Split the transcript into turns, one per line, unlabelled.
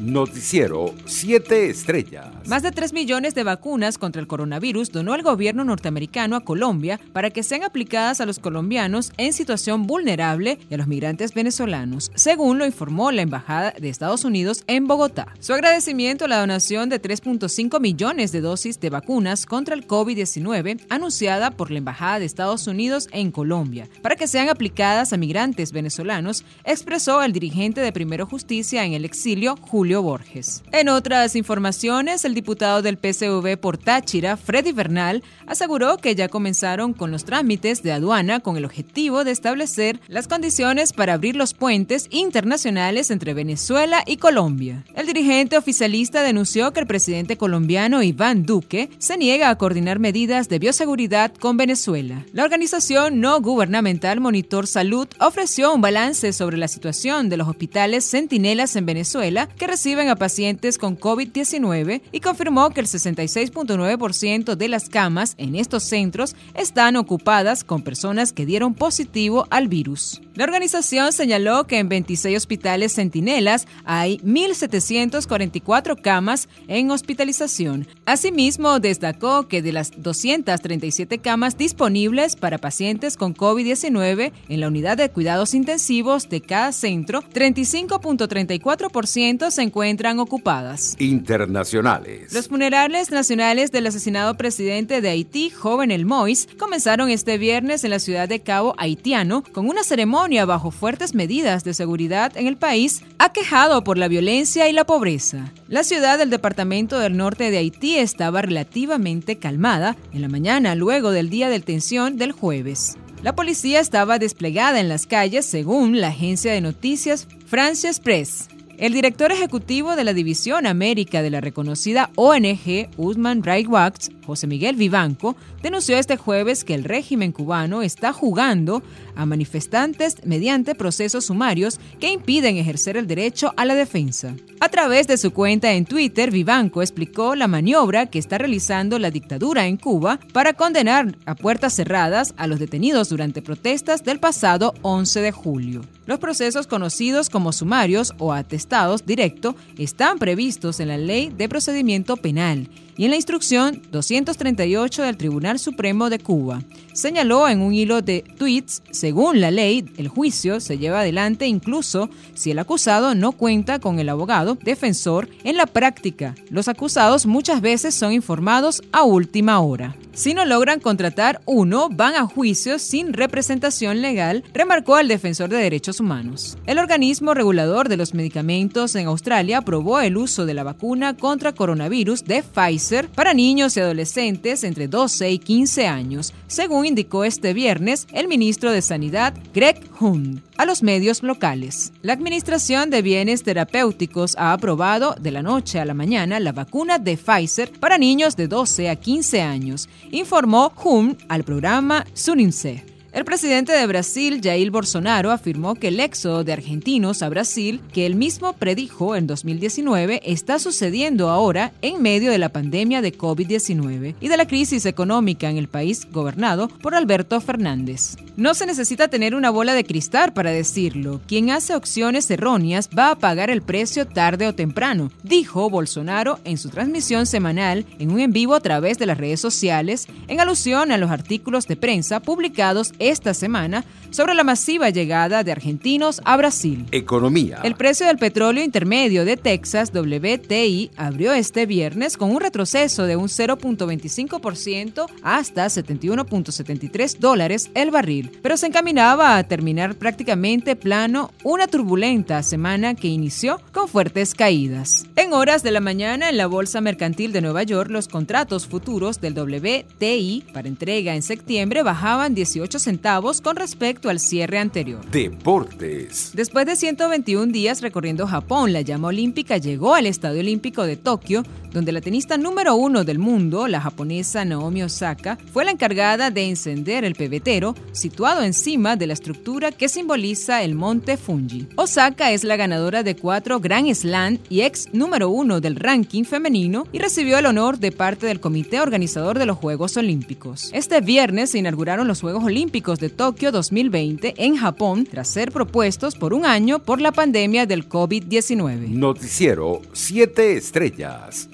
Noticiero 7 Estrellas.
Más de 3 millones de vacunas contra el coronavirus donó el gobierno norteamericano a Colombia para que sean aplicadas a los colombianos en situación vulnerable y a los migrantes venezolanos, según lo informó la Embajada de Estados Unidos en Bogotá. Su agradecimiento a la donación de 3.5 millones de dosis de vacunas contra el COVID-19 anunciada por la Embajada de Estados Unidos en Colombia para que sean aplicadas a migrantes venezolanos, expresó el dirigente de Primero Justicia en el exilio, Julio Borges. En otras informaciones, el diputado del PCV por Táchira, Freddy Bernal, aseguró que ya comenzaron con los trámites de aduana con el objetivo de establecer las condiciones para abrir los puentes internacionales entre Venezuela y Colombia. El dirigente oficialista denunció que el presidente colombiano Iván Duque se niega a coordinar medidas de bioseguridad con Venezuela. La organización no gubernamental Monitor Salud ofreció un balance sobre la situación de los hospitales centinelas en Venezuela que reciben a pacientes con COVID-19 y confirmó que el 66.9% de las camas en estos centros están ocupadas con personas que dieron positivo al virus. La organización señaló que en 26 hospitales centinelas hay 1.744 camas en hospitalización. Asimismo, destacó que de las 237 camas disponibles para pacientes con COVID-19 en la unidad de cuidados intensivos de cada centro, 35.34% se encuentran ocupadas.
Internacionales.
Los funerales nacionales del asesinado presidente de Haití, joven El Mois, comenzaron este viernes en la ciudad de Cabo Haitiano con una ceremonia bajo fuertes medidas de seguridad en el país, aquejado por la violencia y la pobreza. La ciudad del departamento del norte de Haití estaba relativamente calmada en la mañana luego del día de tensión del jueves. La policía estaba desplegada en las calles según la agencia de noticias France Press. El director ejecutivo de la División América de la reconocida ONG Usman Rights Watch, José Miguel Vivanco, denunció este jueves que el régimen cubano está jugando a manifestantes mediante procesos sumarios que impiden ejercer el derecho a la defensa. A través de su cuenta en Twitter, Vivanco explicó la maniobra que está realizando la dictadura en Cuba para condenar a puertas cerradas a los detenidos durante protestas del pasado 11 de julio. Los procesos conocidos como sumarios o atestados directo están previstos en la Ley de Procedimiento Penal y en la instrucción 238 del Tribunal Supremo de Cuba. Señaló en un hilo de tweets, según la ley, el juicio se lleva adelante incluso si el acusado no cuenta con el abogado defensor. En la práctica, los acusados muchas veces son informados a última hora. Si no logran contratar uno, van a juicio sin representación legal, remarcó el defensor de derechos humanos. El organismo regulador de los medicamentos en Australia aprobó el uso de la vacuna contra coronavirus de Pfizer para niños y adolescentes entre 12 y 15 años, según indicó este viernes el ministro de Sanidad, Greg Hunt, a los medios locales. La Administración de Bienes Terapéuticos ha aprobado de la noche a la mañana la vacuna de Pfizer para niños de 12 a 15 años informó Hum al programa Suninse. El presidente de Brasil, Jair Bolsonaro, afirmó que el éxodo de argentinos a Brasil, que él mismo predijo en 2019, está sucediendo ahora en medio de la pandemia de COVID-19 y de la crisis económica en el país gobernado por Alberto Fernández. No se necesita tener una bola de cristal para decirlo. Quien hace opciones erróneas va a pagar el precio tarde o temprano, dijo Bolsonaro en su transmisión semanal en un en vivo a través de las redes sociales, en alusión a los artículos de prensa publicados esta semana sobre la masiva llegada de argentinos a Brasil.
Economía.
El precio del petróleo intermedio de Texas, WTI, abrió este viernes con un retroceso de un 0.25% hasta 71.73 dólares el barril, pero se encaminaba a terminar prácticamente plano una turbulenta semana que inició con fuertes caídas. En horas de la mañana en la Bolsa Mercantil de Nueva York, los contratos futuros del WTI para entrega en septiembre bajaban 18 centavos con respecto al cierre anterior.
Deportes.
Después de 121 días recorriendo Japón, la llama olímpica llegó al Estadio Olímpico de Tokio, donde la tenista número uno del mundo, la japonesa Naomi Osaka, fue la encargada de encender el pebetero situado encima de la estructura que simboliza el monte Fuji. Osaka es la ganadora de cuatro Grand Slam y ex número uno del ranking femenino y recibió el honor de parte del comité organizador de los Juegos Olímpicos. Este viernes se inauguraron los Juegos Olímpicos De Tokio 2020 en Japón tras ser propuestos por un año por la pandemia del COVID-19.
Noticiero 7 Estrellas.